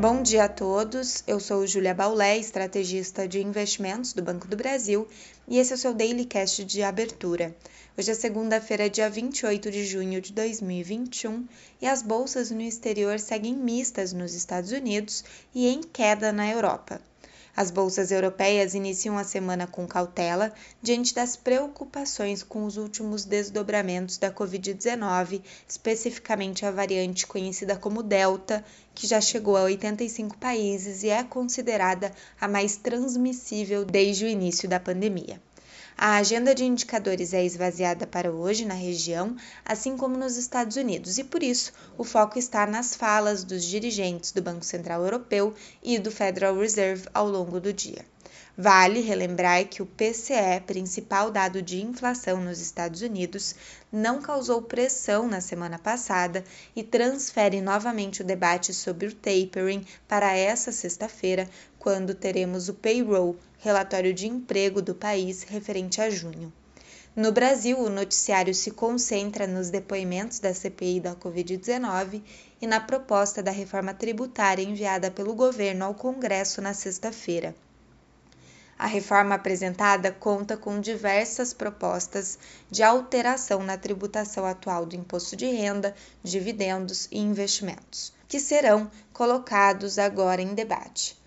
Bom dia a todos. Eu sou Júlia Baulé, estrategista de investimentos do Banco do Brasil, e esse é o seu Daily Cast de abertura. Hoje é segunda-feira, dia 28 de junho de 2021, e as bolsas no exterior seguem mistas nos Estados Unidos e em queda na Europa. As bolsas europeias iniciam a semana com cautela diante das preocupações com os últimos desdobramentos da Covid-19, especificamente a variante conhecida como Delta, que já chegou a 85 países e é considerada a mais transmissível desde o início da pandemia. A agenda de indicadores é esvaziada para hoje na região, assim como nos Estados Unidos, e por isso o foco está nas falas dos dirigentes do Banco Central Europeu e do Federal Reserve ao longo do dia. Vale relembrar que o PCE, principal dado de inflação nos Estados Unidos, não causou pressão na semana passada e transfere novamente o debate sobre o tapering para essa sexta-feira, quando teremos o payroll, relatório de emprego do país referente a junho. No Brasil, o noticiário se concentra nos depoimentos da CPI da Covid-19 e na proposta da reforma tributária enviada pelo governo ao Congresso na sexta-feira. A reforma apresentada conta com diversas propostas de alteração na tributação atual do imposto de renda, dividendos e investimentos, que serão colocados agora em debate.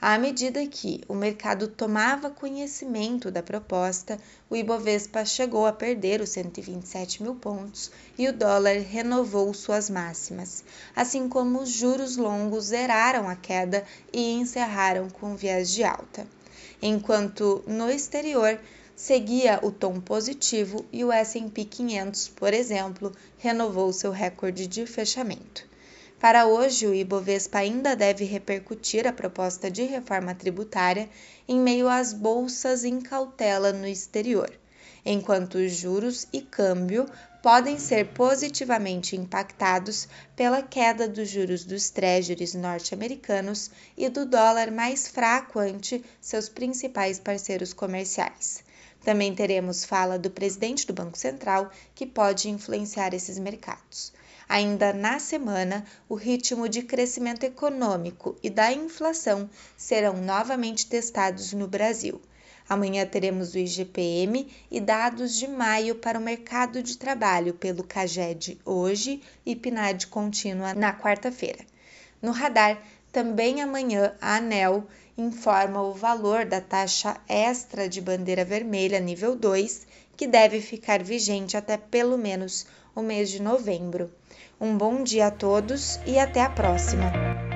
À medida que o mercado tomava conhecimento da proposta, o Ibovespa chegou a perder os 127 mil pontos e o dólar renovou suas máximas, assim como os juros longos zeraram a queda e encerraram com viés de alta enquanto no exterior seguia o tom positivo e o S&P 500, por exemplo, renovou seu recorde de fechamento. Para hoje, o Ibovespa ainda deve repercutir a proposta de reforma tributária em meio às bolsas em cautela no exterior, enquanto os juros e câmbio podem ser positivamente impactados pela queda dos juros dos treasuries norte-americanos e do dólar mais fraco ante seus principais parceiros comerciais. Também teremos fala do presidente do Banco Central, que pode influenciar esses mercados. Ainda na semana, o ritmo de crescimento econômico e da inflação serão novamente testados no Brasil. Amanhã teremos o IGPM e dados de maio para o mercado de trabalho pelo CAGED hoje e PNAD contínua na quarta-feira. No radar, também amanhã a ANEL informa o valor da taxa extra de bandeira vermelha nível 2, que deve ficar vigente até pelo menos o mês de novembro. Um bom dia a todos e até a próxima!